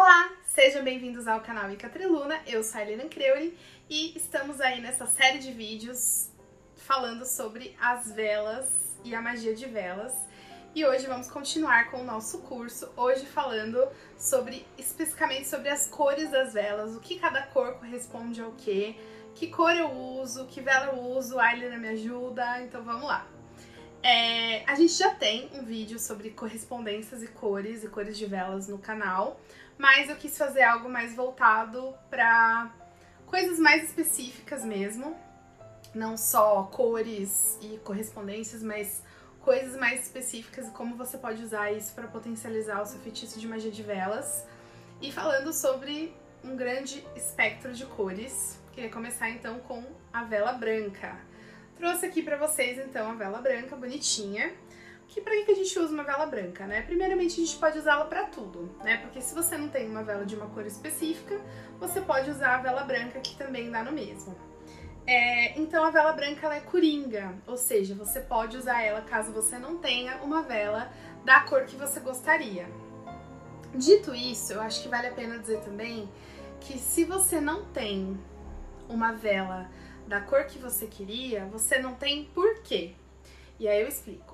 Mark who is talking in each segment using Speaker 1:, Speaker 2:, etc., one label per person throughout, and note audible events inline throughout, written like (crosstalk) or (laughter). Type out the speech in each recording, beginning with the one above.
Speaker 1: Olá, sejam bem-vindos ao canal Ica Triluna, eu sou a Helena Creuli e estamos aí nessa série de vídeos falando sobre as velas e a magia de velas. E hoje vamos continuar com o nosso curso, hoje falando sobre especificamente sobre as cores das velas, o que cada cor corresponde ao que, que cor eu uso, que vela eu uso, a Helena me ajuda, então vamos lá. É, a gente já tem um vídeo sobre correspondências e cores e cores de velas no canal, mas eu quis fazer algo mais voltado para coisas mais específicas mesmo, não só cores e correspondências, mas coisas mais específicas e como você pode usar isso para potencializar o seu feitiço de magia de velas. E falando sobre um grande espectro de cores, queria começar então com a vela branca. Trouxe aqui pra vocês, então, a vela branca bonitinha. Que pra que a gente usa uma vela branca, né? Primeiramente, a gente pode usá-la pra tudo, né? Porque se você não tem uma vela de uma cor específica, você pode usar a vela branca, que também dá no mesmo. É, então, a vela branca, ela é coringa, ou seja, você pode usar ela caso você não tenha uma vela da cor que você gostaria. Dito isso, eu acho que vale a pena dizer também que se você não tem uma vela da cor que você queria, você não tem por quê. E aí eu explico.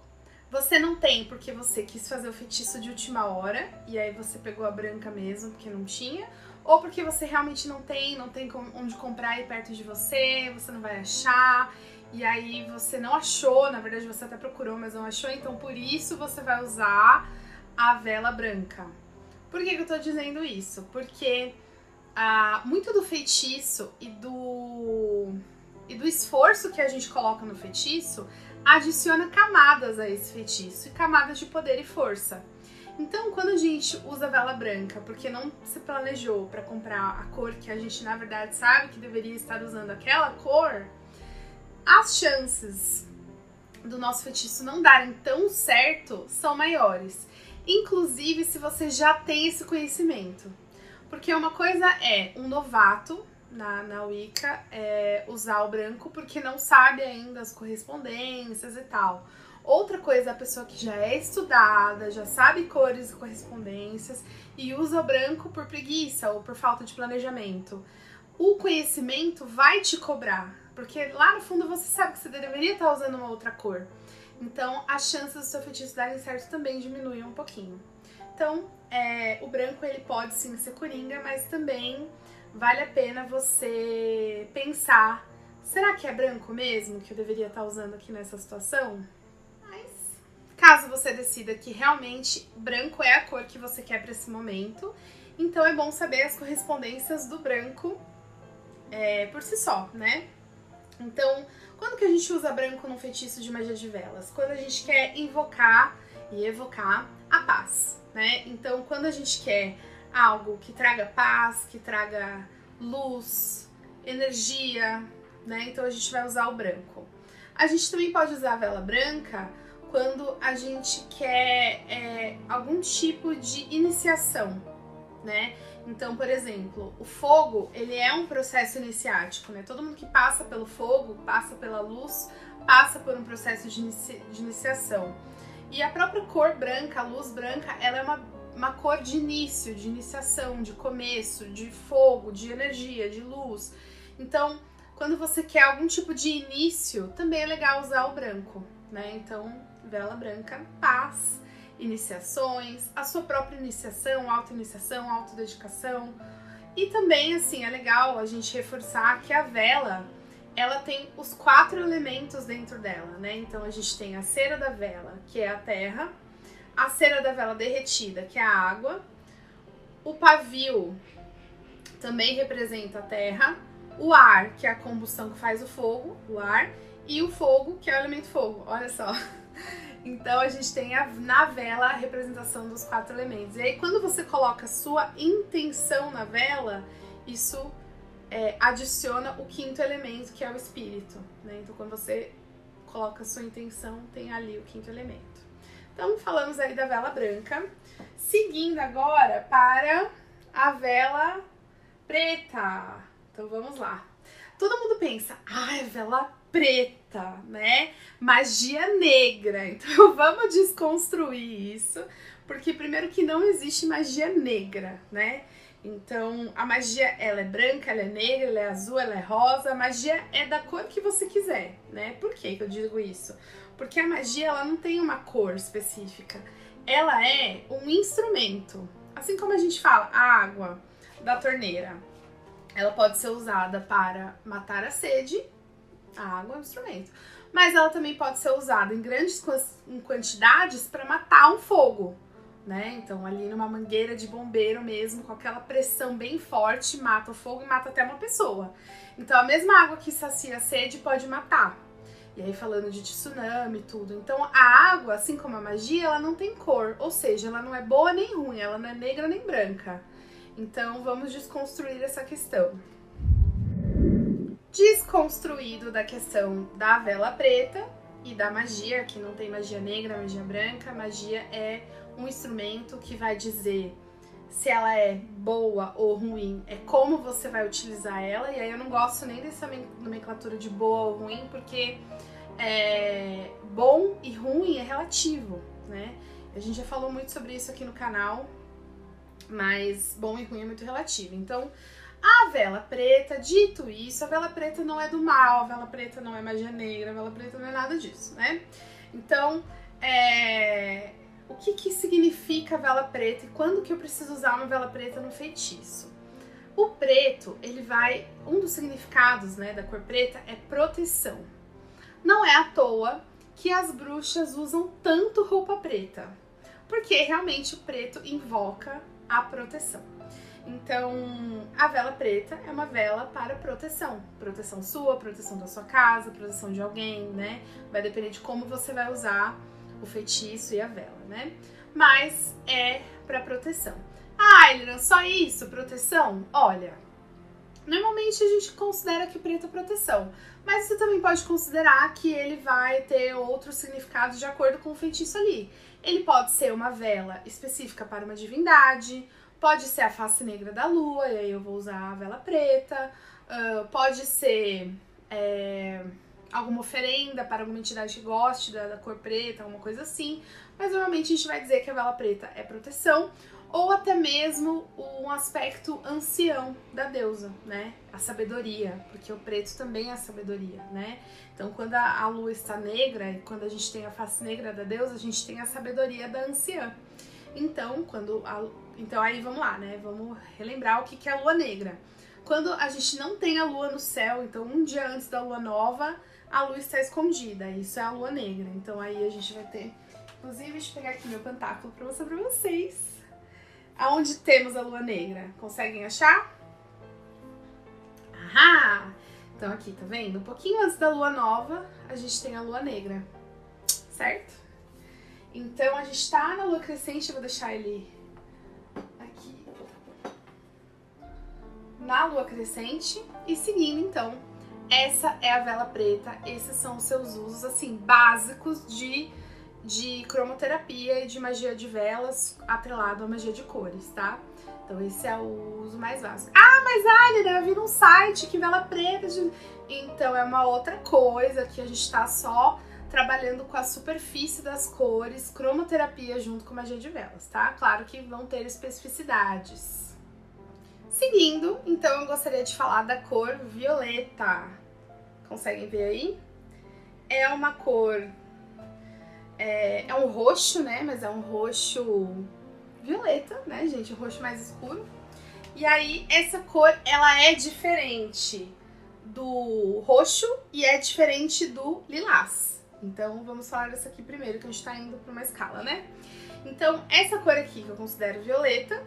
Speaker 1: Você não tem porque você quis fazer o feitiço de última hora e aí você pegou a branca mesmo porque não tinha, ou porque você realmente não tem, não tem onde comprar aí perto de você, você não vai achar, e aí você não achou, na verdade você até procurou, mas não achou, então por isso você vai usar a vela branca. Por que, que eu tô dizendo isso? Porque ah, muito do feitiço e do e do esforço que a gente coloca no feitiço, adiciona camadas a esse feitiço, e camadas de poder e força. Então, quando a gente usa vela branca, porque não se planejou para comprar a cor que a gente na verdade sabe que deveria estar usando aquela cor, as chances do nosso feitiço não darem tão certo são maiores. Inclusive se você já tem esse conhecimento. Porque uma coisa é um novato na, na Wicca é usar o branco porque não sabe ainda as correspondências e tal. Outra coisa a pessoa que já é estudada, já sabe cores e correspondências e usa o branco por preguiça ou por falta de planejamento. O conhecimento vai te cobrar, porque lá no fundo você sabe que você deveria estar usando uma outra cor. Então, as chances do seu feitiço darem certo também diminuem um pouquinho. Então, é, o branco ele pode sim ser coringa, mas também vale a pena você pensar: será que é branco mesmo que eu deveria estar usando aqui nessa situação? Mas, caso você decida que realmente branco é a cor que você quer para esse momento, então é bom saber as correspondências do branco é, por si só, né? Então, quando que a gente usa branco num feitiço de magia de velas? Quando a gente quer invocar e evocar a paz, né? Então, quando a gente quer algo que traga paz, que traga luz, energia, né? Então a gente vai usar o branco. A gente também pode usar a vela branca quando a gente quer é, algum tipo de iniciação, né? Então, por exemplo, o fogo, ele é um processo iniciático, né? Todo mundo que passa pelo fogo, passa pela luz, passa por um processo de, de iniciação. E a própria cor branca, a luz branca, ela é uma uma cor de início, de iniciação, de começo, de fogo, de energia, de luz. Então, quando você quer algum tipo de início, também é legal usar o branco, né? Então, vela branca, paz, iniciações, a sua própria iniciação, auto-iniciação, autodedicação. E também, assim, é legal a gente reforçar que a vela, ela tem os quatro elementos dentro dela, né? Então, a gente tem a cera da vela, que é a terra, a cera da vela derretida, que é a água, o pavio também representa a terra, o ar, que é a combustão que faz o fogo, o ar, e o fogo, que é o elemento fogo. Olha só. (laughs) Então a gente tem a, na vela a representação dos quatro elementos. E aí quando você coloca sua intenção na vela, isso é, adiciona o quinto elemento, que é o espírito. Né? Então quando você coloca sua intenção, tem ali o quinto elemento. Então, falamos aí da vela branca. Seguindo agora para a vela preta. Então, vamos lá. Todo mundo pensa, ai, ah, vela preta, né? Magia negra. (laughs) Então, vamos desconstruir isso, Porque primeiro que não existe magia negra, né? Então, a magia, ela é branca, ela é negra, ela é azul, ela é rosa. A magia é da cor que você quiser, né? Por que eu digo isso? Porque a magia, ela não tem uma cor específica. Ela é um instrumento. Assim como a gente fala, a água da torneira, ela pode ser usada para matar a sede. A água é um instrumento. Mas ela também pode ser usada em grandes quantidades para matar um fogo né? Então, ali numa mangueira de bombeiro mesmo, com aquela pressão bem forte, mata o fogo e mata até uma pessoa. Então, a mesma água que sacia a sede pode matar. E aí, falando de tsunami e tudo. Então, a água, assim como a magia, ela não tem cor. Ou seja, ela não é boa nem ruim, ela não é negra nem branca. Então, vamos desconstruir essa questão. Desconstruído da questão da vela preta e da magia, que não tem magia negra, magia branca. Magia é um instrumento que vai dizer se ela é boa ou ruim, é como você vai utilizar ela. E aí eu não gosto nem dessa nomenclatura de boa ou ruim, porque é, bom e ruim é relativo, né? A gente já falou muito sobre isso aqui no canal, mas bom e ruim é muito relativo. Então, a vela preta, dito isso, a vela preta não é do mal, a vela preta não é magia negra, a vela preta não é nada disso, né? Então, é, o que, que significa vela preta e quando que eu preciso usar uma vela preta no feitiço. O preto, ele vai. Um dos significados né, da cor preta é proteção. Não é à toa que as bruxas usam tanto roupa preta, porque realmente o preto invoca a proteção. Então, a vela preta é uma vela para proteção. Proteção sua, proteção da sua casa, proteção de alguém, né? Vai depender de como você vai usar o feitiço e a vela, né? Mas é para proteção. Ah, Elina, só isso? Proteção? Olha, normalmente a gente considera que preto é proteção, mas você também pode considerar que ele vai ter outros significados de acordo com o feitiço ali. Ele pode ser uma vela específica para uma divindade, pode ser a face negra da lua, e aí eu vou usar a vela preta, uh, pode ser. É alguma oferenda para alguma entidade que goste da, da cor preta, alguma coisa assim. Mas normalmente a gente vai dizer que a vela preta é proteção ou até mesmo um aspecto ancião da deusa, né? A sabedoria, porque o preto também é sabedoria, né? Então, quando a, a lua está negra e quando a gente tem a face negra da deusa, a gente tem a sabedoria da anciã. Então, quando a, então aí vamos lá, né? Vamos relembrar o que, que é a lua negra. Quando a gente não tem a lua no céu, então um dia antes da lua nova, a lua está escondida. Isso é a lua negra. Então aí a gente vai ter. Inclusive, deixa eu pegar aqui meu pantáculo para mostrar para vocês. Aonde temos a lua negra? Conseguem achar? Ahá! Então aqui, tá vendo? Um pouquinho antes da lua nova, a gente tem a lua negra. Certo? Então a gente tá na lua crescente, eu vou deixar ele aqui. Na lua crescente e seguindo então essa é a vela preta, esses são os seus usos, assim, básicos de, de cromoterapia e de magia de velas atrelado à magia de cores, tá? Então esse é o uso mais básico. Ah, mas Alina, eu vi num site que vela preta... De... Então é uma outra coisa que a gente tá só trabalhando com a superfície das cores, cromoterapia junto com magia de velas, tá? Claro que vão ter especificidades. Seguindo, então eu gostaria de falar da cor violeta. Conseguem ver aí? É uma cor. É, é um roxo, né? Mas é um roxo violeta, né, gente? Um roxo mais escuro. E aí, essa cor, ela é diferente do roxo e é diferente do lilás. Então, vamos falar dessa aqui primeiro, que a gente tá indo pra uma escala, né? Então, essa cor aqui, que eu considero violeta,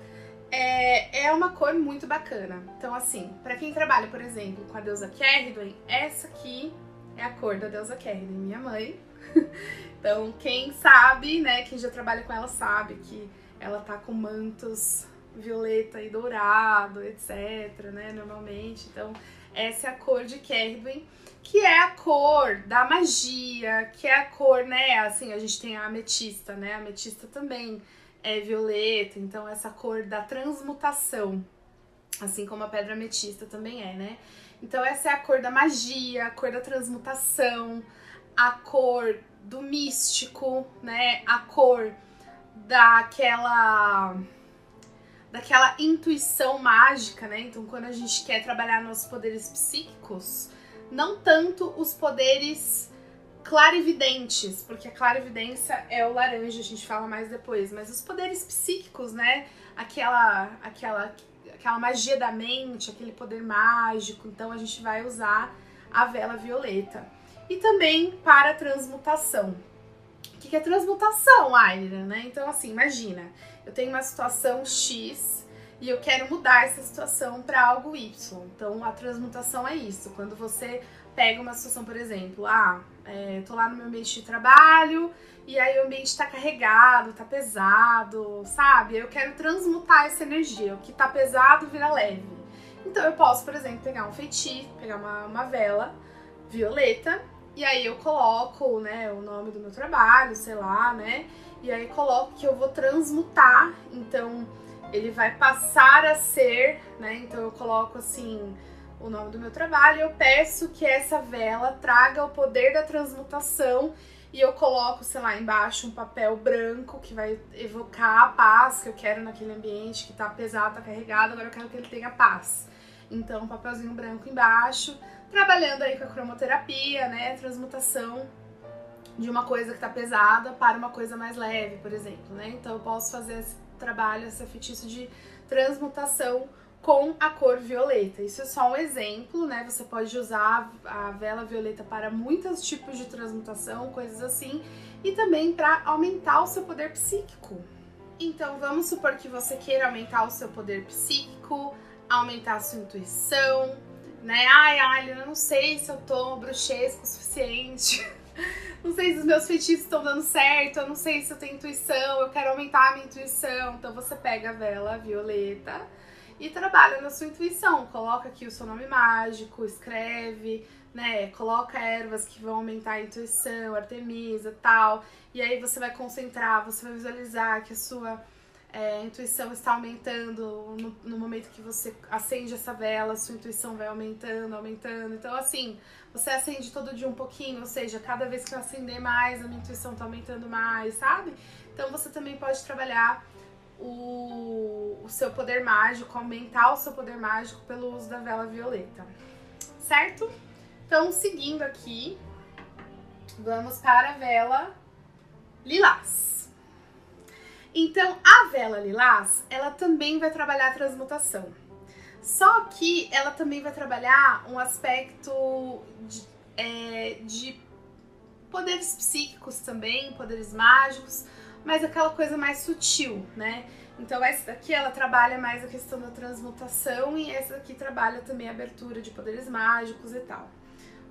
Speaker 1: é, é uma cor muito bacana. Então, assim, para quem trabalha, por exemplo, com a deusa Kerridwen, essa aqui é a cor da deusa Kerridwen, minha mãe. (laughs) então, quem sabe, né, quem já trabalha com ela sabe que ela tá com mantos violeta e dourado, etc, né, normalmente. Então, essa é a cor de Kerridwen, que é a cor da magia, que é a cor, né, assim, a gente tem a ametista, né, a ametista também é violeta, então essa cor da transmutação, assim como a pedra ametista também é, né? Então essa é a cor da magia, a cor da transmutação, a cor do místico, né? A cor daquela daquela intuição mágica, né? Então, quando a gente quer trabalhar nossos poderes psíquicos, não tanto os poderes clarividentes, porque a clarividência é o laranja, a gente fala mais depois, mas os poderes psíquicos, né? Aquela aquela aquela magia da mente, aquele poder mágico. Então a gente vai usar a vela violeta. E também para transmutação. O que é transmutação, Aira, né? Então assim, imagina, eu tenho uma situação X e eu quero mudar essa situação para algo Y. Então a transmutação é isso. Quando você pega uma situação, por exemplo, ah, é, tô lá no meu ambiente de trabalho e aí o ambiente tá carregado, tá pesado, sabe? Eu quero transmutar essa energia. O que tá pesado vira leve. Então eu posso, por exemplo, pegar um feitiço, pegar uma, uma vela violeta e aí eu coloco, né, o nome do meu trabalho, sei lá, né? E aí coloco que eu vou transmutar. Então ele vai passar a ser, né? Então eu coloco assim o nome do meu trabalho, eu peço que essa vela traga o poder da transmutação e eu coloco, sei lá, embaixo um papel branco que vai evocar a paz que eu quero naquele ambiente que tá pesado, tá carregado, agora eu quero que ele tenha paz. Então, um papelzinho branco embaixo, trabalhando aí com a cromoterapia, né, transmutação de uma coisa que tá pesada para uma coisa mais leve, por exemplo, né? Então, eu posso fazer esse trabalho, esse feitiço de transmutação com a cor violeta. Isso é só um exemplo, né? Você pode usar a vela violeta para muitos tipos de transmutação, coisas assim, e também para aumentar o seu poder psíquico. Então, vamos supor que você queira aumentar o seu poder psíquico, aumentar a sua intuição, né? Ai, ai, eu não sei se eu tô bruxesco o suficiente. (laughs) não sei se os meus feitiços estão dando certo, eu não sei se eu tenho intuição, eu quero aumentar a minha intuição. Então você pega a vela violeta, e trabalha na sua intuição. Coloca aqui o seu nome mágico, escreve, né? Coloca ervas que vão aumentar a intuição, artemisa, tal. E aí você vai concentrar, você vai visualizar que a sua é, intuição está aumentando no, no, momento que você acende essa vela, sua intuição vai aumentando, aumentando. Então, assim, você acende todo dia um pouquinho, ou seja, cada vez que eu acender mais, a minha intuição está aumentando mais, sabe? Então, você também pode trabalhar o, o seu poder mágico, aumentar o seu poder mágico pelo uso da vela violeta, certo? Então, seguindo aqui, vamos para a vela lilás. Então, a vela lilás, ela também vai trabalhar a transmutação. Só que ela também vai trabalhar um aspecto de, é, de poderes psíquicos também, poderes mágicos, mas aquela coisa mais sutil, né? Então essa daqui ela trabalha mais a questão da transmutação e essa daqui trabalha também a abertura de poderes mágicos e tal.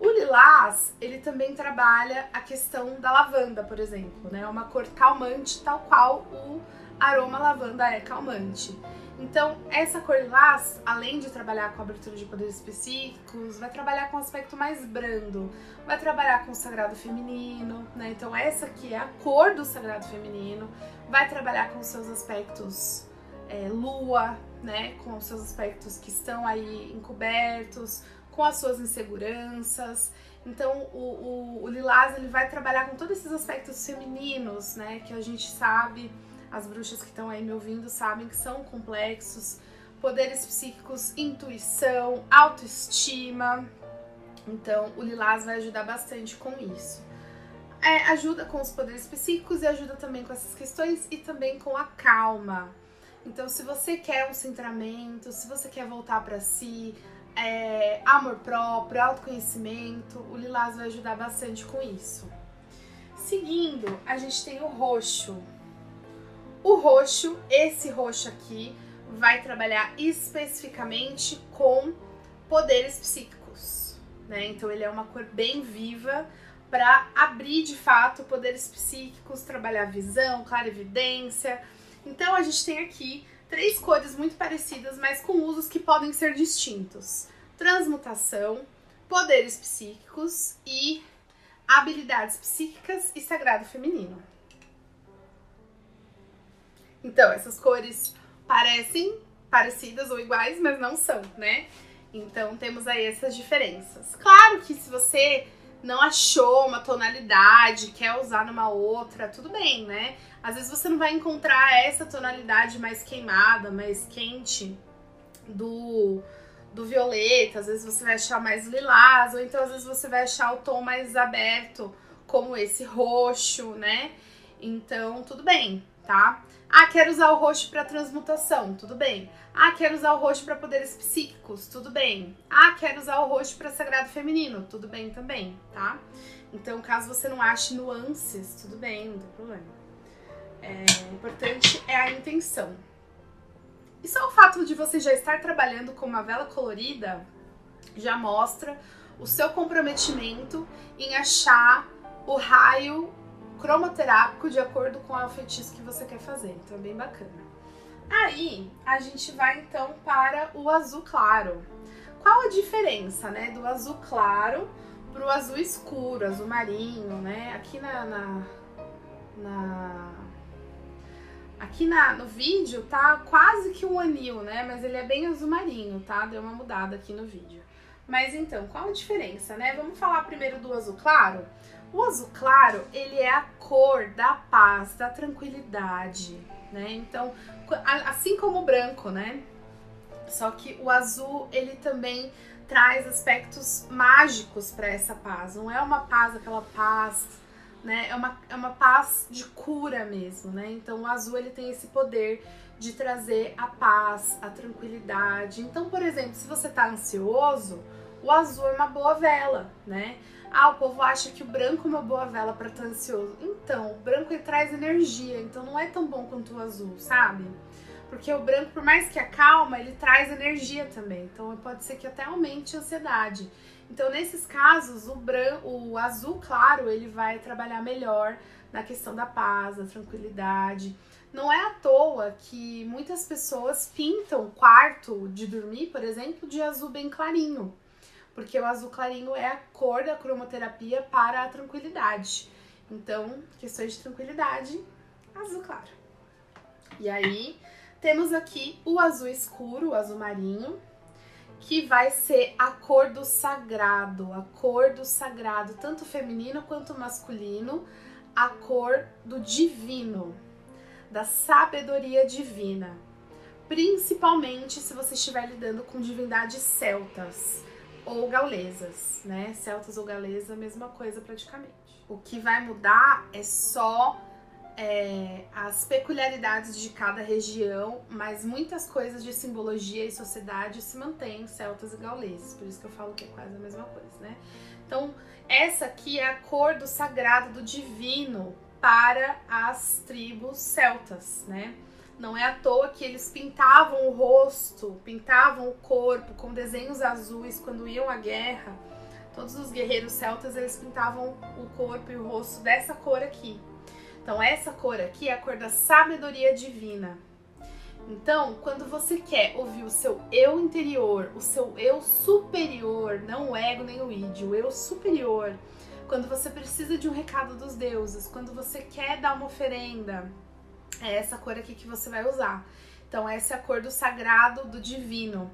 Speaker 1: O lilás, ele também trabalha a questão da lavanda, por exemplo, né? É uma cor calmante, tal qual o aroma lavanda é calmante. Então, essa cor lilás, além de trabalhar com abertura de poderes específicos, vai trabalhar com um aspecto mais brando, vai trabalhar com o sagrado feminino, né? Então, essa aqui é a cor do sagrado feminino, vai trabalhar com seus aspectos é, lua, né? Com seus aspectos que estão aí encobertos, com as suas inseguranças. Então, o, o, o lilás ele vai trabalhar com todos esses aspectos femininos, né? Que a gente sabe as bruxas que estão aí me ouvindo sabem que são complexos. Poderes psíquicos, intuição, autoestima. Então, o Lilás vai ajudar bastante com isso. É, ajuda com os poderes psíquicos e ajuda também com essas questões e também com a calma. Então, se você quer um centramento, se você quer voltar para si, é, amor próprio, autoconhecimento, o Lilás vai ajudar bastante com isso. Seguindo, a gente tem o roxo. O roxo, esse roxo aqui, vai trabalhar especificamente com poderes psíquicos, né? Então ele é uma cor bem viva para abrir de fato poderes psíquicos, trabalhar visão, clarividência. Então a gente tem aqui três cores muito parecidas, mas com usos que podem ser distintos: transmutação, poderes psíquicos e habilidades psíquicas e sagrado feminino. Então, essas cores parecem parecidas ou iguais, mas não são, né? Então, temos aí essas diferenças. Claro que se você não achou uma tonalidade, quer usar numa outra, tudo bem, né? Às vezes você não vai encontrar essa tonalidade mais queimada, mais quente do, do violeta, às vezes você vai achar mais lilás, ou então às vezes você vai achar o tom mais aberto, como esse roxo, né? Então, tudo bem, tá? Ah, quero usar o roxo para transmutação, tudo bem. Ah, quero usar o roxo para poderes psíquicos, tudo bem. Ah, quero usar o roxo para sagrado feminino, tudo bem também, tá? Então, caso você não ache nuances, tudo bem, não tem problema. É, o importante é a intenção. E só o fato de você já estar trabalhando com uma vela colorida já mostra o seu comprometimento em achar o raio cromoterápico de acordo com o feitiço que você quer fazer. Então é bem bacana. Aí a gente vai então para o azul claro. Qual a diferença, né, do azul claro para o azul escuro, azul marinho, né? Aqui na, na, na Aqui na, no vídeo tá quase que um anil, né? Mas ele é bem azul marinho, tá? Deu uma mudada aqui no vídeo. Mas então, qual a diferença, né? Vamos falar primeiro do azul claro? O azul claro, ele é a cor da paz, da tranquilidade, né? Então, assim como o branco, né? Só que o azul, ele também traz aspectos mágicos para essa paz. Não é uma paz, aquela paz, né? É uma, é uma paz de cura mesmo, né? Então, o azul, ele tem esse poder de trazer a paz, a tranquilidade. Então, por exemplo, se você tá ansioso, o azul é uma boa vela, né? Ah, o povo acha que o branco é uma boa vela para estar ansioso. Então, o branco ele traz energia, então não é tão bom quanto o azul, sabe? Porque o branco, por mais que acalma, ele traz energia também. Então pode ser que até aumente a ansiedade. Então, nesses casos, o branco, o azul claro, ele vai trabalhar melhor na questão da paz, da tranquilidade. Não é à toa que muitas pessoas pintam o quarto de dormir, por exemplo, de azul bem clarinho porque o azul clarinho é a cor da cromoterapia para a tranquilidade. Então, questões de tranquilidade, azul claro. E aí, temos aqui o azul escuro, o azul marinho, que vai ser a cor do sagrado, a cor do sagrado, tanto feminino quanto masculino, a cor do divino, da sabedoria divina. Principalmente se você estiver lidando com divindades celtas ou gaulesas, né? Celtas ou galesa, mesma coisa praticamente. O que vai mudar é só é, as peculiaridades de cada região, mas muitas coisas de simbologia e sociedade se mantêm celtas e gauleses, por isso que eu falo que é quase a mesma coisa, né? Então, essa aqui é a cor do sagrado, do divino para as tribos celtas, né? Não é à toa que eles pintavam o rosto, pintavam o corpo com desenhos azuis quando iam à guerra. Todos os guerreiros celtas eles pintavam o corpo e o rosto dessa cor aqui. Então essa cor aqui é a cor da sabedoria divina. Então, quando você quer ouvir o seu eu interior, o seu eu superior, não o ego nem o id, o eu superior, quando você precisa de um recado dos deuses, quando você quer dar uma oferenda, é essa cor aqui que você vai usar. Então, essa é a cor do sagrado, do divino.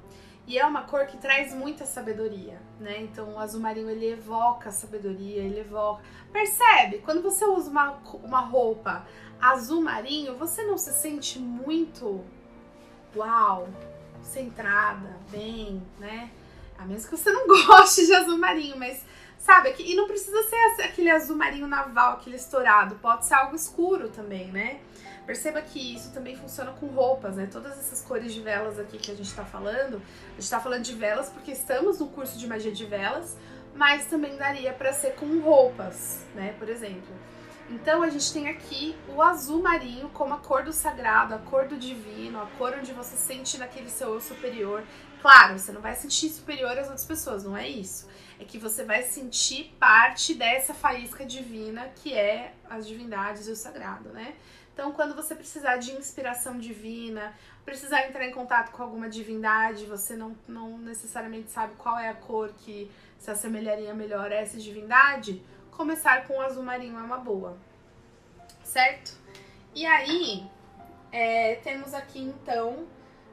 Speaker 1: E é uma cor que traz muita sabedoria, né? Então, o azul marinho ele evoca sabedoria, ele evoca. Percebe? Quando você usa uma, uma roupa azul marinho, você não se sente muito uau, centrada, bem, né? A menos que você não (laughs) goste de azul marinho, mas sabe? E não precisa ser aquele azul marinho naval, aquele estourado, pode ser algo escuro também, né? Perceba que isso também funciona com roupas, né? Todas essas cores de velas aqui que a gente tá falando, a gente tá falando de velas porque estamos no curso de magia de velas, mas também daria para ser com roupas, né? Por exemplo. Então a gente tem aqui o azul marinho como a cor do sagrado, a cor do divino, a cor onde você sente naquele seu eu superior. Claro, você não vai sentir superior às outras pessoas, não é isso. É que você vai sentir parte dessa faísca divina que é as divindades e o sagrado, né? Então, quando você precisar de inspiração divina, precisar entrar em contato com alguma divindade, você não, não necessariamente sabe qual é a cor que se assemelharia melhor a essa divindade, começar com o azul marinho é uma boa, certo? E aí, é, temos aqui então,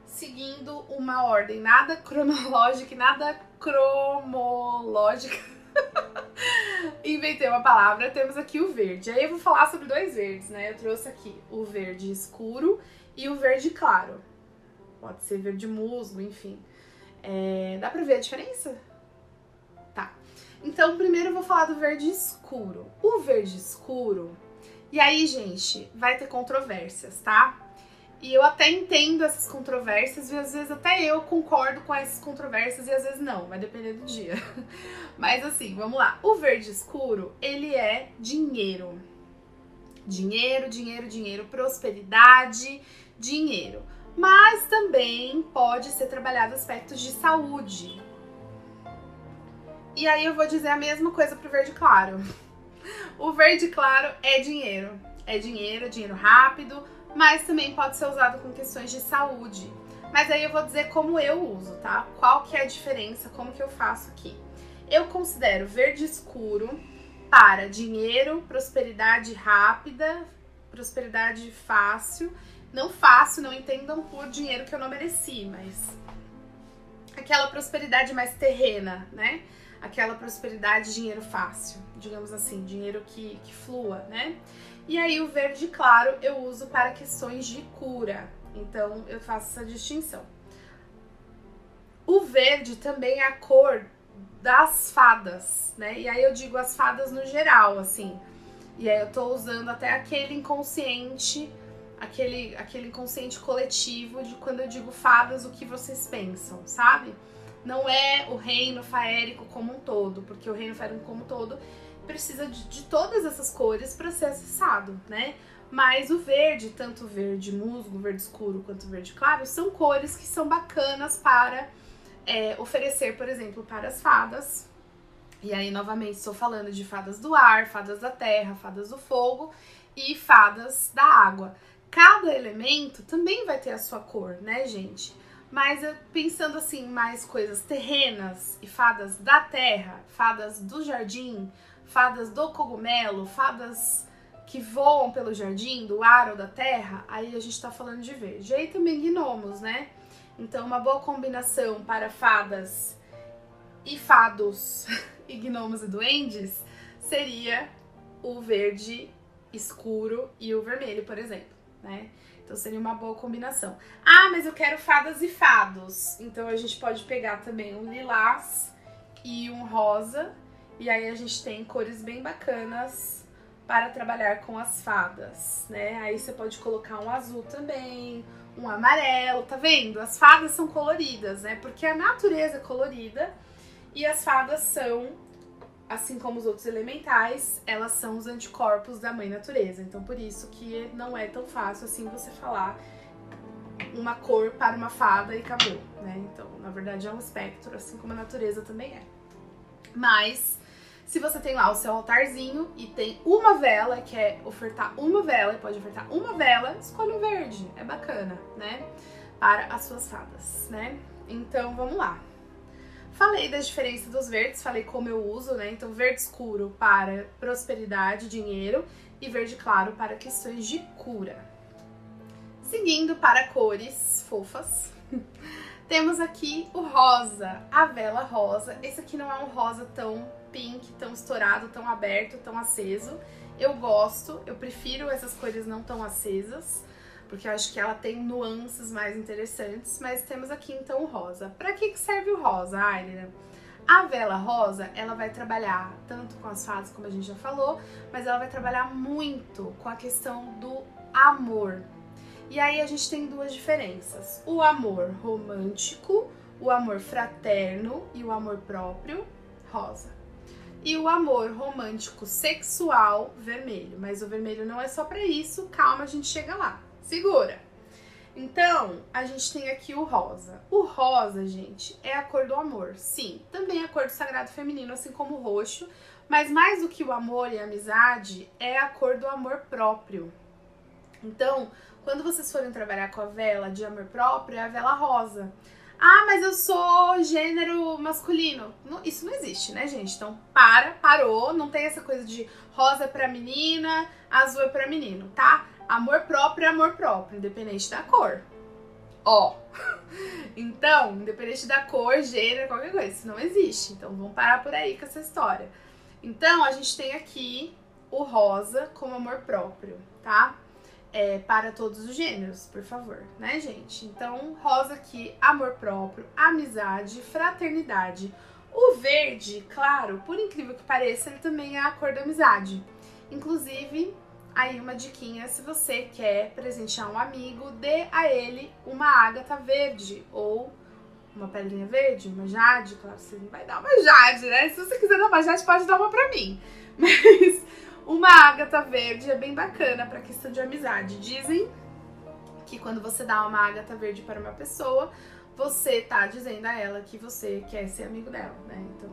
Speaker 1: seguindo uma ordem nada cronológica e nada cromológica. (laughs) (laughs) Inventei uma palavra, temos aqui o verde. Aí eu vou falar sobre dois verdes, né? Eu trouxe aqui o verde escuro e o verde claro. Pode ser verde musgo, enfim. É... Dá pra ver a diferença? Tá. Então, primeiro eu vou falar do verde escuro. O verde escuro, e aí, gente, vai ter controvérsias, tá? E eu até entendo essas controvérsias e às vezes até eu concordo com essas controvérsias e às vezes não, vai depender do dia. (laughs) Mas assim, vamos lá. O verde escuro, ele é dinheiro. Dinheiro, dinheiro, dinheiro, prosperidade, dinheiro. Mas também pode ser trabalhado aspectos de saúde. E aí eu vou dizer a mesma coisa pro verde claro. (laughs) O verde claro é dinheiro. É dinheiro, dinheiro rápido, mas também pode ser usado com questões de saúde. Mas aí eu vou dizer como eu uso, tá? Qual que é a diferença, como que eu faço aqui. Eu considero verde escuro para dinheiro, prosperidade rápida, prosperidade fácil. Não fácil, não entendam por dinheiro que eu não mereci, mas aquela prosperidade mais terrena, né? Aquela prosperidade, dinheiro fácil, digamos assim, dinheiro que, que flua, né? E aí o verde claro eu uso para questões de cura. Então eu faço essa distinção. O verde também é a cor das fadas, né? E aí eu digo as fadas no geral, assim. E aí eu tô usando até aquele inconsciente, aquele, aquele inconsciente coletivo de quando eu digo fadas, o que vocês pensam, sabe? Não é o reino faérico como um todo, porque o reino faérico como um todo precisa de, de todas essas cores para ser acessado, né? Mas o verde, tanto verde musgo, verde escuro quanto verde claro, são cores que são bacanas para é, oferecer, por exemplo, para as fadas. E aí, novamente, estou falando de fadas do ar, fadas da terra, fadas do fogo e fadas da água. Cada elemento também vai ter a sua cor, né, gente? Mas pensando assim, mais coisas terrenas e fadas da terra, fadas do jardim, fadas do cogumelo, fadas que voam pelo jardim, do ar ou da terra, aí a gente tá falando de verde. E aí também gnomos, né? Então, uma boa combinação para fadas e fados (laughs) e gnomos e duendes seria o verde escuro e o vermelho, por exemplo, né? Então seria uma boa combinação. Ah, mas eu quero fadas e fados. Então a gente pode pegar também um lilás e um rosa e aí a gente tem cores bem bacanas para trabalhar com as fadas, né? Aí você pode colocar um azul também, um amarelo, tá vendo? As fadas são coloridas, né? Porque a natureza é colorida e as fadas são, assim como os outros elementais, elas são os anticorpos da mãe natureza. Então por isso que não é tão fácil assim você falar uma cor para uma fada e acabou, né? Então, na verdade é um espectro, assim como a natureza também é. Mas se você tem lá o seu altarzinho e tem uma vela, quer ofertar uma vela, pode ofertar uma vela, escolha o verde. É bacana, né? Para as suas fadas, né? Então, vamos lá. Falei da diferença dos verdes, falei como eu uso, né? Então, verde escuro para prosperidade, dinheiro e verde claro para questões de cura. Seguindo para cores fofas, (laughs) temos aqui o rosa, a vela rosa. Esse aqui não é um rosa tão pink, tão estourado, tão aberto, tão aceso. Eu gosto, eu prefiro essas cores não tão acesas, porque eu acho que ela tem nuances mais interessantes, mas temos aqui então o rosa. Para que serve o rosa, Ailina? A vela rosa, ela vai trabalhar tanto com as fadas, como a gente já falou, mas ela vai trabalhar muito com a questão do amor. E aí a gente tem duas diferenças: o amor romântico, o amor fraterno e o amor próprio, rosa e o amor romântico sexual vermelho. Mas o vermelho não é só para isso, calma, a gente chega lá. Segura. Então, a gente tem aqui o rosa. O rosa, gente, é a cor do amor. Sim, também é a cor do sagrado feminino, assim como o roxo, mas mais do que o amor e a amizade, é a cor do amor próprio. Então, quando vocês forem trabalhar com a vela de amor próprio, é a vela rosa. Ah, mas eu sou gênero masculino. Não, isso não existe, né, gente? Então, para, parou. Não tem essa coisa de rosa é pra menina, azul é pra menino, tá? Amor próprio é amor próprio, independente da cor. Ó. (laughs) Então, independente da cor, gênero, qualquer coisa, isso não existe. Então, vamos parar por aí com essa história. Então, a gente tem aqui o rosa como amor próprio, tá? É, para todos os gêneros, por favor, né, gente? Então, rosa aqui, amor próprio, amizade, fraternidade. O verde, claro, por incrível que pareça, ele também é a cor da amizade. Inclusive, aí uma diquinha, se você quer presentear um amigo, dê a ele uma ágata verde ou uma pedrinha verde, uma jade, claro, você não vai dar uma jade, né? Se você quiser dar uma jade, pode dar uma pra mim. (laughs) Mas uma ágata verde é bem bacana pra questão de amizade. Dizem que quando você dá uma ágata verde para uma pessoa, você tá dizendo a ela que você quer ser amigo dela, né? Então,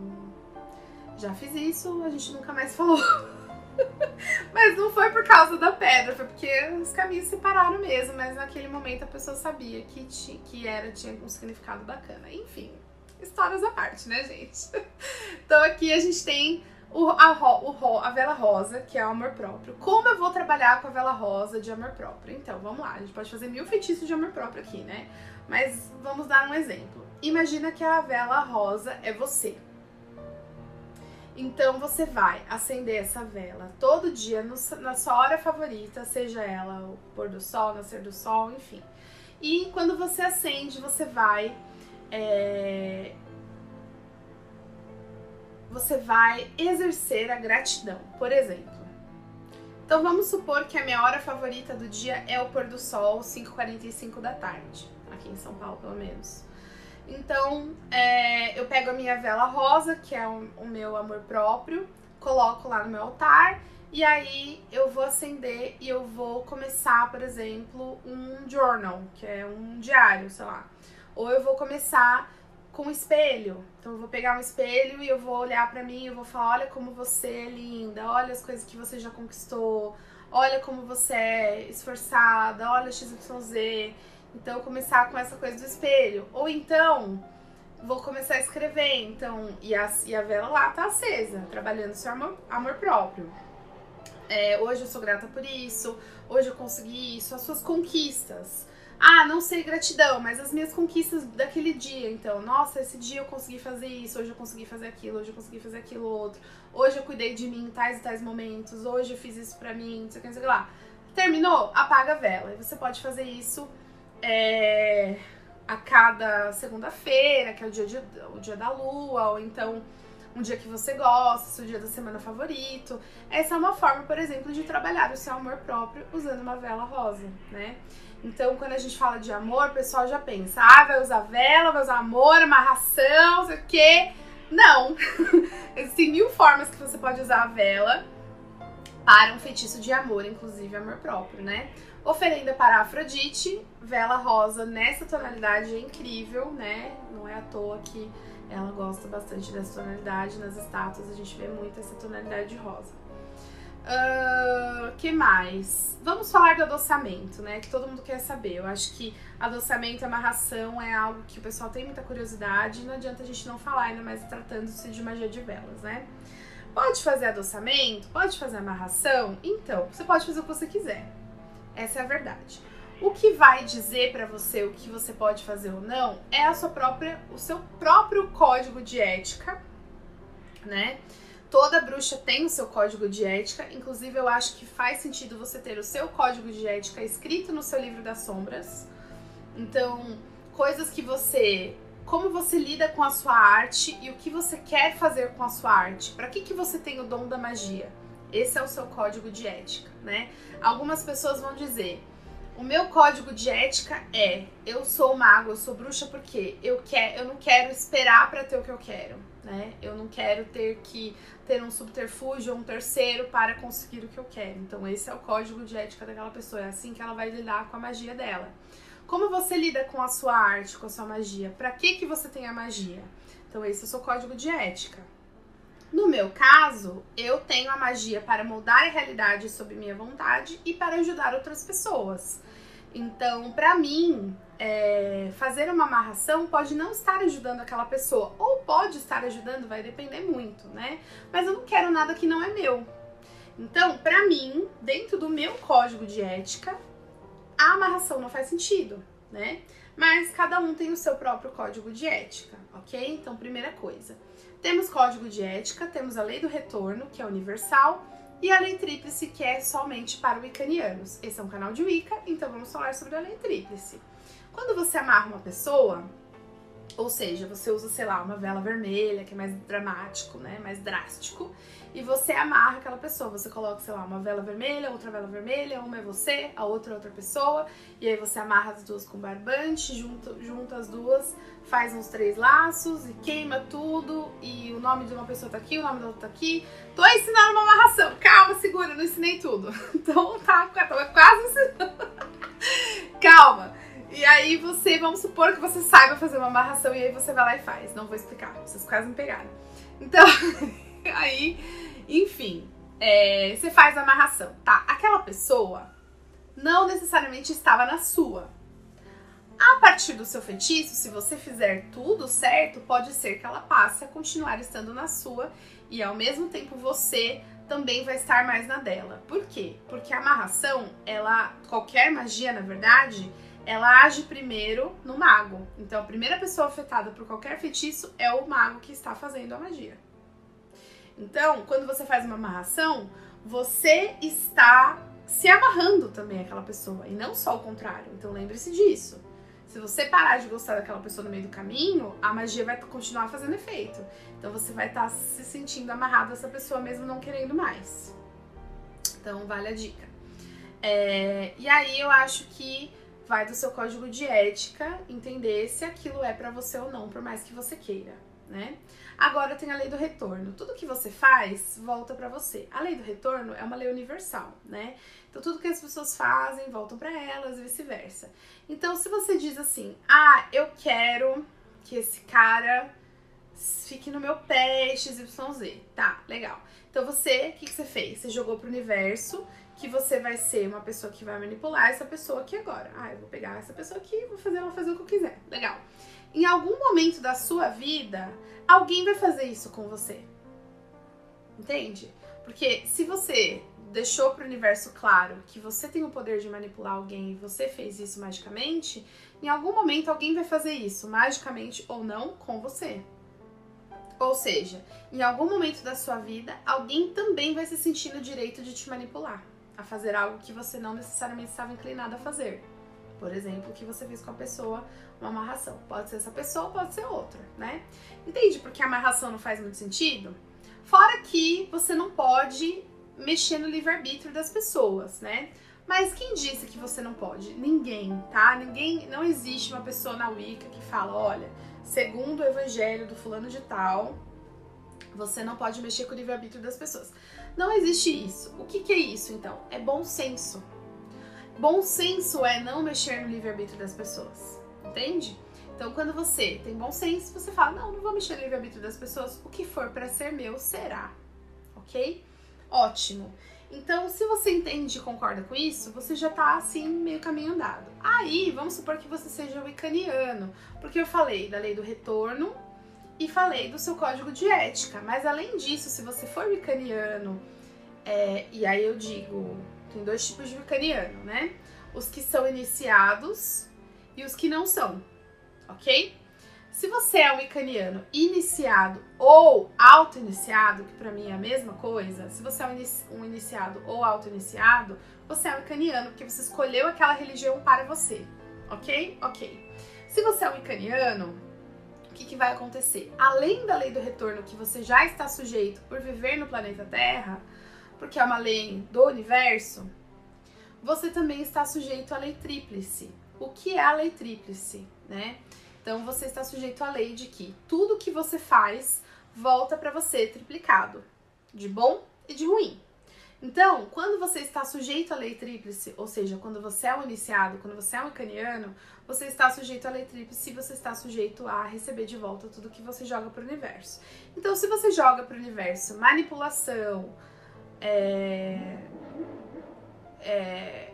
Speaker 1: já fiz isso, a gente nunca mais falou. (laughs) (laughs) mas não foi por causa da pedra, foi porque os caminhos se separaram mesmo, mas naquele momento a pessoa sabia que, tinha, que era, tinha um significado bacana. Enfim, histórias à parte, né, gente? (laughs) Então aqui a gente tem o, a, o, a vela rosa, que é o amor próprio. Como eu vou trabalhar com a vela rosa de amor próprio? Então, vamos lá, a gente pode fazer mil feitiços de amor próprio aqui, né? Mas vamos dar um exemplo. Imagina que a vela rosa é você. Então você vai acender essa vela todo dia no, na sua hora favorita, seja ela o pôr do sol, nascer do sol, enfim. E quando você acende, você vai. É, você vai exercer a gratidão, por exemplo. Então vamos supor que a minha hora favorita do dia é o pôr do sol, 5h45 da tarde, aqui em São Paulo pelo menos. Então, é, eu pego a minha vela rosa, que é o, o meu amor próprio, coloco lá no meu altar e aí eu vou acender e eu vou começar, por exemplo, um journal, que é um diário, sei lá. Ou eu vou começar com um espelho. Então eu vou pegar um espelho e eu vou olhar para mim e eu vou falar: "Olha como você é linda, olha as coisas que você já conquistou, olha como você é esforçada, olha XYZ". Então, começar com essa coisa do espelho. Ou então, vou começar a escrever. Então, e a, e a vela lá tá acesa, trabalhando seu amor, amor próprio. É, hoje eu sou grata por isso, hoje eu consegui isso, as suas conquistas. Ah, não sei gratidão, mas as minhas conquistas daquele dia. Então, nossa, esse dia eu consegui fazer isso, hoje eu consegui fazer aquilo, hoje eu consegui fazer aquilo outro. Hoje eu cuidei de mim em tais e tais momentos, hoje eu fiz isso pra mim, não sei o que, não sei o que lá. Terminou? Apaga a vela. E você pode fazer isso é, a cada segunda-feira, que é o dia, de, o dia da lua, ou então um dia que você gosta, seu dia da semana favorito. Essa é uma forma, por exemplo, de trabalhar o seu amor próprio usando uma vela rosa, né? Então, quando a gente fala de amor, o pessoal já pensa, ah, vai usar vela, vai usar amor, amarração, sei o quê. Não! (laughs) Existem mil formas que você pode usar a vela para um feitiço de amor, inclusive amor próprio, né? Oferenda para Afrodite, vela rosa nessa tonalidade é incrível, né? Não é à toa que ela gosta bastante dessa tonalidade. Nas estátuas a gente vê muito essa tonalidade rosa. Uh, que mais? Vamos falar do adoçamento, né? Que todo mundo quer saber. Eu acho que adoçamento amarração é algo que o pessoal tem muita curiosidade e não adianta a gente não falar, ainda mais tratando-se de magia de velas, né? Pode fazer adoçamento? Pode fazer amarração? Então, você pode fazer o que você quiser. Essa é a verdade. O que vai dizer para você o que você pode fazer ou não é a sua própria, o seu próprio código de ética, né? Toda bruxa tem o seu código de ética, inclusive eu acho que faz sentido você ter o seu código de ética escrito no seu livro das sombras. Então, coisas que você como você lida com a sua arte e o que você quer fazer com a sua arte. Para que que você tem o dom da magia? Esse é o seu código de ética, né? Algumas pessoas vão dizer: o meu código de ética é eu sou mago, eu sou bruxa porque eu quero, eu não quero esperar para ter o que eu quero, né? Eu não quero ter que ter um subterfúgio ou um terceiro para conseguir o que eu quero. Então esse é o código de ética daquela pessoa, é assim que ela vai lidar com a magia dela. Como você lida com a sua arte, com a sua magia? Para que que você tem a magia? Então esse é o seu código de ética. No meu caso, eu tenho a magia para moldar a realidade sob minha vontade e para ajudar outras pessoas. Então, para mim, é, fazer uma amarração pode não estar ajudando aquela pessoa, ou pode estar ajudando, vai depender muito, né? Mas eu não quero nada que não é meu. Então, para mim, dentro do meu código de ética, a amarração não faz sentido, né? mas cada um tem o seu próprio código de ética, ok? Então, primeira coisa, temos código de ética, temos a lei do retorno, que é universal, e a lei tríplice, que é somente para wicanianos. Esse é um canal de Wicca, então vamos falar sobre a lei tríplice. Quando você amarra uma pessoa, ou seja, você usa, sei lá, uma vela vermelha, que é mais dramático, né? Mais drástico. E você amarra aquela pessoa. Você coloca, sei lá, uma vela vermelha, outra vela vermelha, uma é você, a outra é outra pessoa. E aí você amarra as duas com barbante, junta, junta as duas, faz uns três laços e queima tudo. E o nome de uma pessoa tá aqui, o nome da outra tá aqui. Tô ensinando uma amarração. Calma, segura, não ensinei tudo. (laughs) Então tá, tô quase ensinando. Calma. E aí você, vamos supor que você saiba fazer uma amarração e aí você vai lá e faz. Não vou explicar, vocês quase me pegaram. Então, (laughs) aí, enfim, é, você faz a amarração. Tá, aquela pessoa não necessariamente estava na sua. A partir do seu feitiço, se você fizer tudo certo, pode ser que ela passe a continuar estando na sua e ao mesmo tempo você também vai estar mais na dela. Por quê? Porque a amarração, ela, qualquer magia, na verdade, ela age primeiro no mago. Então, a primeira pessoa afetada por qualquer feitiço é o mago que está fazendo a magia. Então, quando você faz uma amarração, você está se amarrando também aquela pessoa e não só o contrário. Então, lembre-se disso. Se você parar de gostar daquela pessoa no meio do caminho, a magia vai continuar fazendo efeito. Então, você vai estar se sentindo amarrado a essa pessoa mesmo não querendo mais. Então, vale a dica. É, e aí, eu acho que vai do seu código de ética entender se aquilo é para você ou não, por mais que você queira, né? Agora tem a lei do retorno. Tudo que você faz volta para você. A lei do retorno é uma lei universal, né? Então tudo que as pessoas fazem voltam para elas e vice-versa. Então se você diz assim: "Ah, eu quero que esse cara fique no meu pé XYZ". Tá, legal. Então você, o que, que você fez? Você jogou pro universo que você vai ser uma pessoa que vai manipular essa pessoa aqui agora. Ah, eu vou pegar essa pessoa aqui vou fazer ela fazer o que eu quiser. Legal. Em algum momento da sua vida, alguém vai fazer isso com você. Entende? Porque se você deixou para o universo claro que você tem o poder de manipular alguém e você fez isso magicamente, em algum momento alguém vai fazer isso, magicamente ou não, com você. Ou seja, em algum momento da sua vida, alguém também vai se sentir no direito de te manipular a fazer algo que você não necessariamente estava inclinado a fazer. Por exemplo, o que você fez com a pessoa, uma amarração. Pode ser essa pessoa, pode ser outra, né? Entende porque a amarração não faz muito sentido? Fora que você não pode mexer no livre-arbítrio das pessoas, né? Mas quem disse que você não pode? Ninguém, tá? Ninguém, não existe uma pessoa na Wicca que fala, olha, segundo o evangelho do fulano de tal, você não pode mexer com o livre-arbítrio das pessoas. Não existe isso. O que, que é isso, então? É bom senso. Bom senso é não mexer no livre-arbítrio das pessoas. Entende? Então, quando você tem bom senso, você fala: não, não vou mexer no livre-arbítrio das pessoas. O que for para ser meu será. Ok? Ótimo. Então, se você entende e concorda com isso, você já tá assim, meio caminho andado. Aí, vamos supor que você seja wicaniano, porque eu falei da lei do retorno e falei do seu código de ética. Mas além disso, se você for wicaniano, é, e aí eu digo, tem dois tipos de wicaniano, né? Os que são iniciados e os que não são, ok? Se você é um wicaniano iniciado ou auto-iniciado, que para mim é a mesma coisa, se você é um iniciado ou auto-iniciado, você é um wicaniano porque você escolheu aquela religião para você, ok? Ok. Se você é um wicaniano, que, que vai acontecer? Além da lei do retorno que você já está sujeito por viver no planeta Terra, porque é uma lei do universo, você também está sujeito à lei tríplice. O que é a lei tríplice, né? Então você está sujeito à lei de que tudo que você faz volta para você triplicado, de bom e de ruim. Então, quando você está sujeito à lei tríplice, ou seja, quando você é um iniciado, quando você é um caniano, você está sujeito à lei tríplice e você está sujeito a receber de volta tudo que você joga para o universo. Então, se você joga para o universo manipulação, é, é,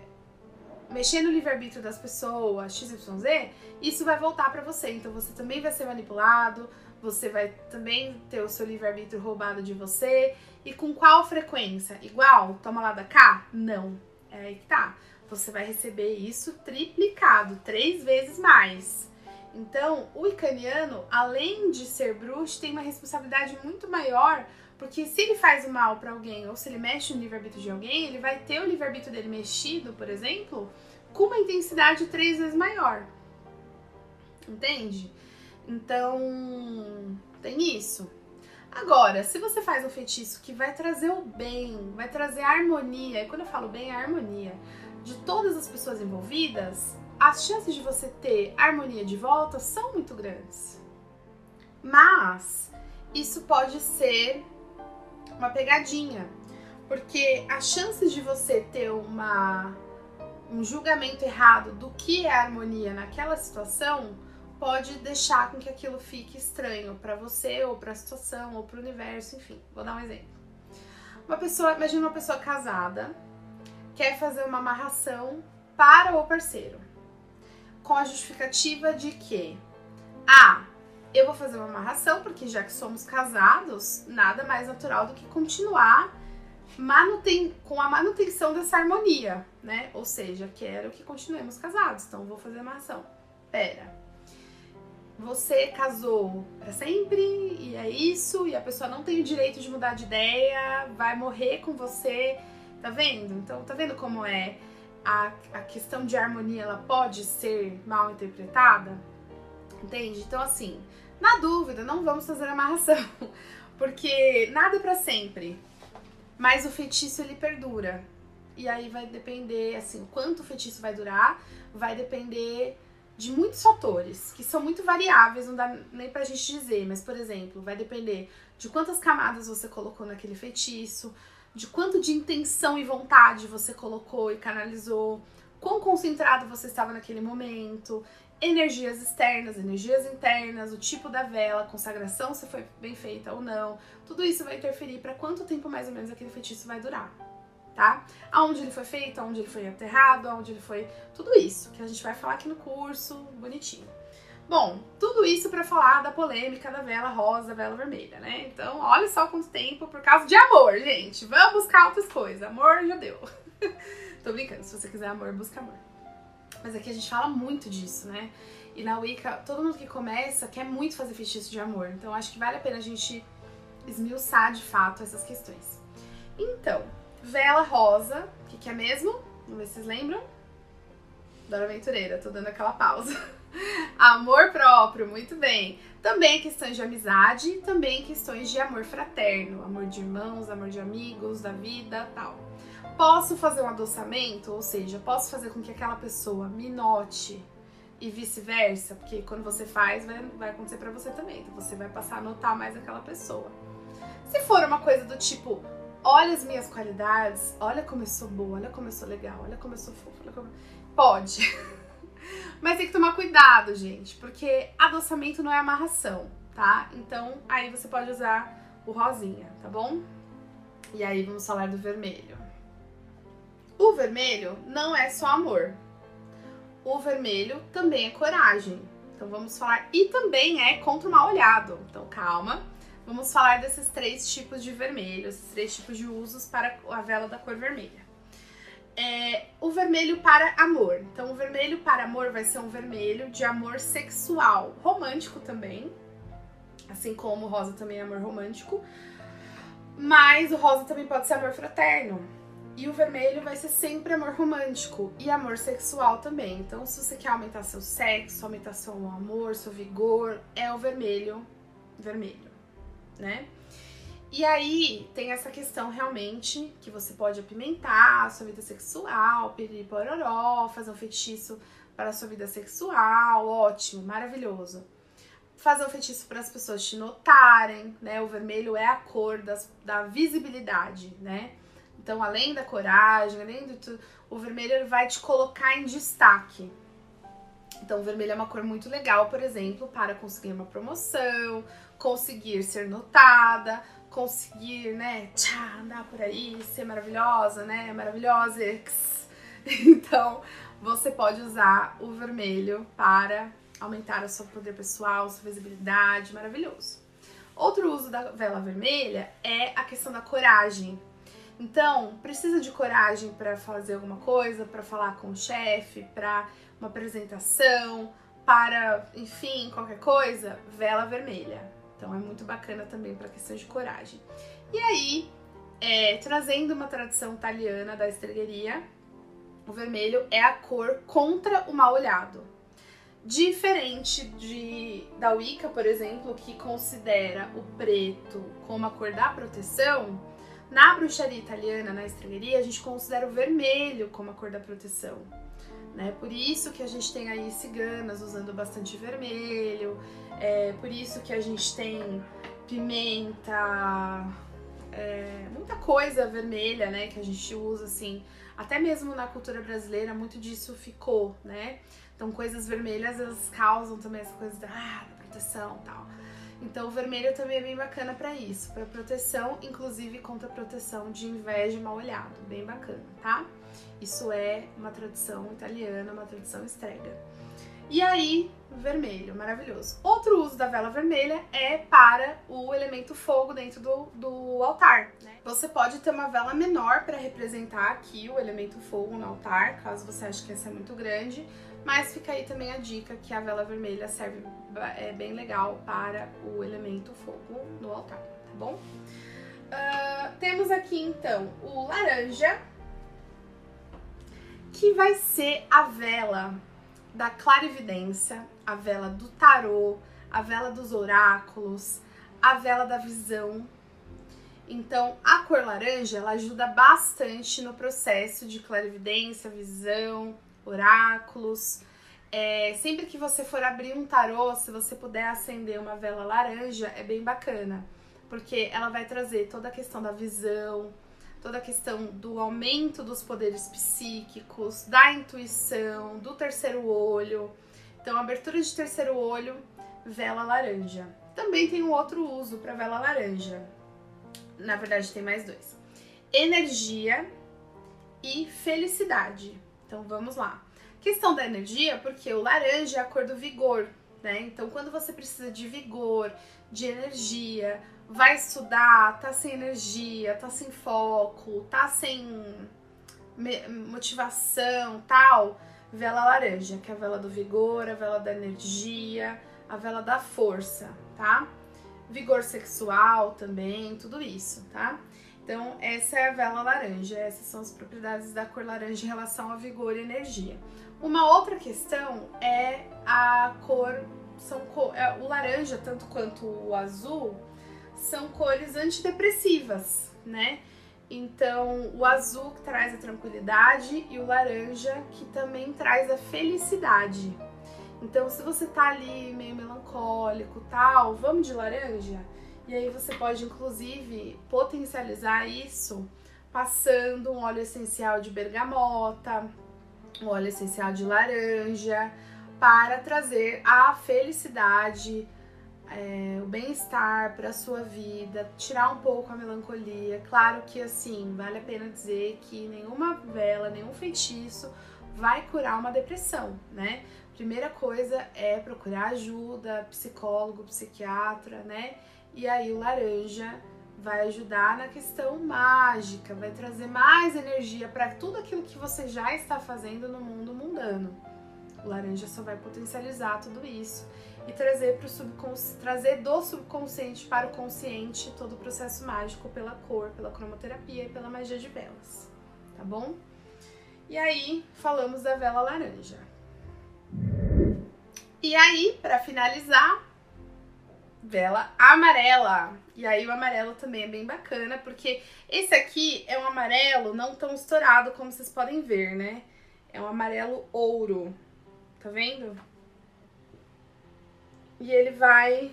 Speaker 1: mexer no livre-arbítrio das pessoas, XYZ, isso vai voltar para você. Então, você também vai ser manipulado, você vai também ter o seu livre-arbítrio roubado de você. E com qual frequência? Igual? Toma lá da cá? Não. É aí que tá. você vai receber isso triplicado, três vezes mais. Então, o icaniano, além de ser bruxo, tem uma responsabilidade muito maior, porque se ele faz o mal para alguém ou se ele mexe no livre-arbítrio de alguém, ele vai ter o livre-arbítrio dele mexido, por exemplo, com uma intensidade três vezes maior. Entende? Então, tem isso. Agora, se você faz um feitiço que vai trazer o bem, vai trazer a harmonia, e quando eu falo bem, é a harmonia de todas as pessoas envolvidas, as chances de você ter harmonia de volta são muito grandes. Mas isso pode ser uma pegadinha, porque as chances de você ter uma um julgamento errado do que é harmonia naquela situação pode deixar com que aquilo fique estranho para você ou para a situação ou para o universo, enfim. Vou dar um exemplo. Uma pessoa, imagina uma pessoa casada quer fazer uma amarração para o parceiro com a justificativa de que ah, eu vou fazer uma amarração porque já que somos casados, nada mais natural do que continuar manuten com a manutenção dessa harmonia, né? Ou seja, quero que continuemos casados, então vou fazer amarração. Pera, você casou para sempre e é isso, e a pessoa não tem o direito de mudar de ideia, vai morrer com você, tá vendo? Então, tá vendo como é a, a questão de harmonia, ela pode ser mal interpretada? Entende? Então, assim, na dúvida, não vamos fazer amarração, (laughs) porque nada é para sempre, mas o feitiço ele perdura. E aí vai depender, assim, quanto o feitiço vai durar, vai depender de muitos fatores, que são muito variáveis, não dá nem pra gente dizer, mas, por exemplo, vai depender de quantas camadas você colocou naquele feitiço, de quanto de intenção e vontade você colocou e canalizou, quão concentrado você estava naquele momento, energias externas, energias internas, o tipo da vela, consagração se foi bem feita ou não. Tudo isso vai interferir para quanto tempo mais ou menos aquele feitiço vai durar tá? Aonde ele foi feito, aonde ele foi aterrado, aonde ele foi. Tudo isso que a gente vai falar aqui no curso, bonitinho. Bom, tudo isso para falar da polêmica da vela rosa, vela vermelha, né? Então, olha só quanto tempo por causa de amor, gente. Vamos buscar outras coisas. Amor já deu. (laughs) Tô brincando, se você quiser amor, busca amor. Mas aqui a gente fala muito disso, né? E na Wicca, todo mundo que começa quer muito fazer feitiço de amor. Então, acho que vale a pena a gente esmiuçar de fato essas questões. Então, Vela rosa, o que, que é mesmo? Vamos ver se vocês lembram. Dora Aventureira, tô dando aquela pausa. (laughs) amor próprio, muito bem. Também questões de amizade, também questões de amor fraterno, amor de irmãos, amor de amigos, da vida, tal. Posso fazer um adoçamento, ou seja, posso fazer com que aquela pessoa me note e vice-versa, porque quando você faz, vai, vai acontecer para você também. Então você vai passar a notar mais aquela pessoa. Se for uma coisa do tipo, olha as minhas qualidades, olha como eu sou boa, olha como eu sou legal, olha como eu sou fofa, como... Pode. (laughs) Mas tem que tomar cuidado, gente, porque adoçamento não é amarração, tá? Então, aí você pode usar o rosinha, tá bom? E aí vamos falar do vermelho. O vermelho não é só amor. O vermelho também é coragem. Então vamos falar e também é contra o mal olhado. Então calma Vamos falar desses três tipos de vermelho, esses três tipos de usos para a vela da cor vermelha. É, o vermelho para amor. Então, o vermelho para amor vai ser um vermelho de amor sexual, romântico também, assim como o rosa também é amor romântico, mas o rosa também pode ser amor fraterno. E o vermelho vai ser sempre amor romântico e amor sexual também. Então, se você quer aumentar seu sexo, aumentar seu amor, seu vigor, é o vermelho, vermelho né? E aí tem essa questão realmente que você pode apimentar a sua vida sexual, piripororó, fazer um feitiço para a sua vida sexual, ótimo, maravilhoso. Fazer um feitiço para as pessoas te notarem, né? O vermelho é a cor das, da visibilidade, né? Então, além da coragem, além do tudo, o vermelho vai te colocar em destaque. Então, o vermelho é uma cor muito legal, por exemplo, para conseguir uma promoção, conseguir ser notada, conseguir, né, tchá, andar por aí, ser maravilhosa, né, maravilhosa. (laughs) Então, você pode usar o vermelho para aumentar o seu poder pessoal, sua visibilidade, maravilhoso. Outro uso da vela vermelha é a questão da coragem. Então, precisa de coragem para fazer alguma coisa, para falar com o chefe, para uma apresentação, para, enfim, qualquer coisa, vela vermelha. Então é muito bacana também para questão de coragem. E aí, é, trazendo uma tradição italiana da estregueria, o vermelho é a cor contra o mal olhado. Diferente de da Wicca, por exemplo, que considera o preto como a cor da proteção, na bruxaria italiana, na estregueria, a gente considera o vermelho como a cor da proteção. Né? Por isso que a gente tem aí ciganas usando bastante vermelho, é por isso que a gente tem pimenta, é, muita coisa vermelha, né, que a gente usa assim, até mesmo na cultura brasileira muito disso ficou, né? Então coisas vermelhas elas causam também essa coisa da, ah, da proteção, tal. Então o vermelho também é bem bacana para isso, para proteção, inclusive contra proteção de inveja e mal olhado, bem bacana, tá? Isso é uma tradição italiana, uma tradição estrega. E aí, vermelho, maravilhoso. Outro uso da vela vermelha é para o elemento fogo dentro do, do altar. Né? Você pode ter uma vela menor para representar aqui o elemento fogo no altar, caso você ache que essa é muito grande. Mas fica aí também a dica que a vela vermelha serve é bem legal para o elemento fogo no altar, tá bom? Uh, temos aqui então o laranja, que vai ser a vela da clarividência, a vela do tarô, a vela dos oráculos, a vela da visão. Então, a cor laranja, ela ajuda bastante no processo de clarividência, visão, oráculos. É, sempre que você for abrir um tarô, se você puder acender uma vela laranja, é bem bacana, porque ela vai trazer toda a questão da visão, toda a questão do aumento dos poderes psíquicos, da intuição, do terceiro olho. Então, abertura de terceiro olho, vela laranja. Também tem um outro uso para vela laranja. Na verdade, tem mais dois: energia e felicidade. Então, vamos lá. Questão da energia, porque o laranja é a cor do vigor, né? Então, quando você precisa de vigor, de energia, vai estudar, tá sem energia, tá sem foco, tá sem motivação, tal, vela laranja, que é a vela do vigor, a vela da energia, a vela da força, tá? Vigor sexual também, tudo isso, tá? Então, essa é a vela laranja, essas são as propriedades da cor laranja em relação a vigor e energia. Uma outra questão é a cor, são é, o laranja, tanto quanto o azul, são cores antidepressivas, né? Então, o azul que traz a tranquilidade e o laranja que também traz a felicidade. Então, se você tá ali meio melancólico, tal, vamos de laranja. E aí você pode inclusive potencializar isso passando um óleo essencial de bergamota, um óleo essencial de laranja, para trazer a felicidade, é, o bem-estar para sua vida, tirar um pouco a melancolia. Claro que assim, vale a pena dizer que nenhuma vela, nenhum feitiço vai curar uma depressão, né? Primeira coisa é procurar ajuda, psicólogo, psiquiatra, né? E aí o laranja vai ajudar na questão mágica, vai trazer mais energia para tudo aquilo que você já está fazendo no mundo mundano. O laranja só vai potencializar tudo isso e trazer, pro subconsci... trazer do subconsciente para o consciente todo o processo mágico pela cor, pela cromoterapia e pela magia de velas, tá bom? E aí, falamos da vela laranja. E aí, para finalizar, vela amarela. E aí o amarelo também é bem bacana, porque esse aqui é um amarelo não tão estourado como vocês podem ver, né? É um amarelo ouro. Tá vendo? E ele vai...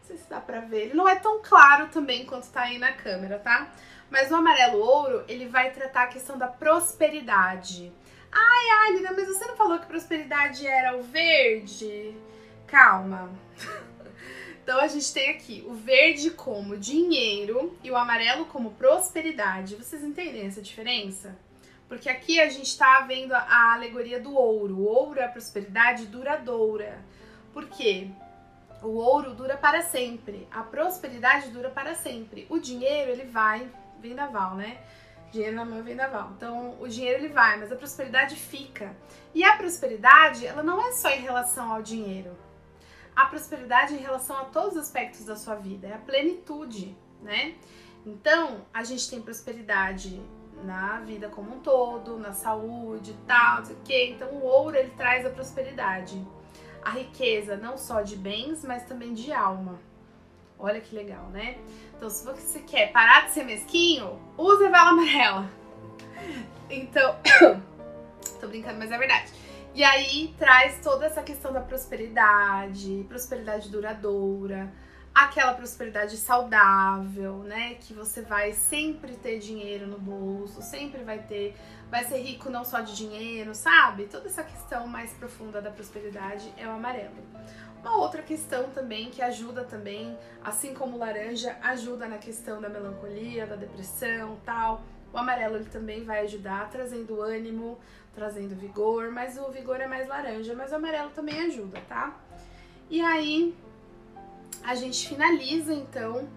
Speaker 1: Não sei se dá pra ver. Ele não é tão claro também quanto tá aí na câmera, tá? Mas o amarelo ouro, ele vai tratar a questão da prosperidade. Ai, Alina, mas você não falou que prosperidade era o verde? Calma. (laughs) Então a gente tem aqui o verde como dinheiro e o amarelo como prosperidade. Vocês entendem essa diferença? Porque aqui a gente está vendo a alegoria do ouro. O ouro é a prosperidade duradoura. Por quê? O ouro dura para sempre, a prosperidade dura para sempre. O dinheiro ele vai vendaval, né? Dinheiro na mão vendaval. Então, o dinheiro ele vai, mas a prosperidade fica. E a prosperidade, ela não é só em relação ao dinheiro. A prosperidade é em relação a todos os aspectos da sua vida, é a plenitude, né? Então, a gente tem prosperidade na vida como um todo, na saúde, tal, não sei o quê. Então, o ouro ele traz a prosperidade. A riqueza não só de bens, mas também de alma. Olha que legal, né? Então, se você quer parar de ser mesquinho, use a vela amarela. (laughs) Então, (coughs) tô brincando, mas é verdade. E aí traz toda essa questão da prosperidade, prosperidade duradoura, aquela prosperidade saudável, né? Que você vai sempre ter dinheiro no bolso, sempre vai ter, vai ser rico não só de dinheiro, sabe? Toda essa questão mais profunda da prosperidade é o amarelo. Uma outra questão também que ajuda também, assim como o laranja ajuda na questão da melancolia, da depressão, tal. O amarelo ele também vai ajudar trazendo ânimo, trazendo vigor, mas o vigor é mais laranja, mas o amarelo também ajuda, tá? E aí a gente finaliza então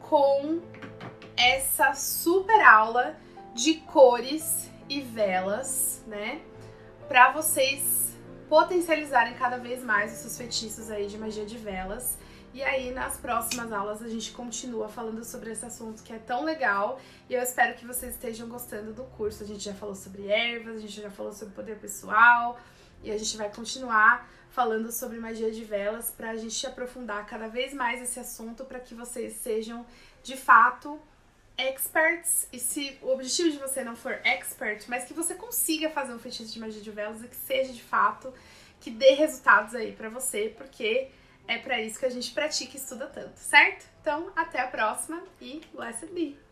Speaker 1: com essa super aula de cores e velas, né? Para vocês potencializarem cada vez mais os seus feitiços aí de magia de velas. E aí, nas próximas aulas, a gente continua falando sobre esse assunto que é tão legal. E eu espero que vocês estejam gostando do curso. A gente já falou sobre ervas, a gente já falou sobre poder pessoal. E a gente vai continuar falando sobre magia de velas para a gente aprofundar cada vez mais esse assunto para que vocês sejam de fato experts. E se o objetivo de você não for expert, mas que você consiga fazer um feitiço de magia de velas e que seja de fato que dê resultados aí para você, porque é para isso que a gente pratica e estuda tanto, certo? Então, até a próxima e blessed be!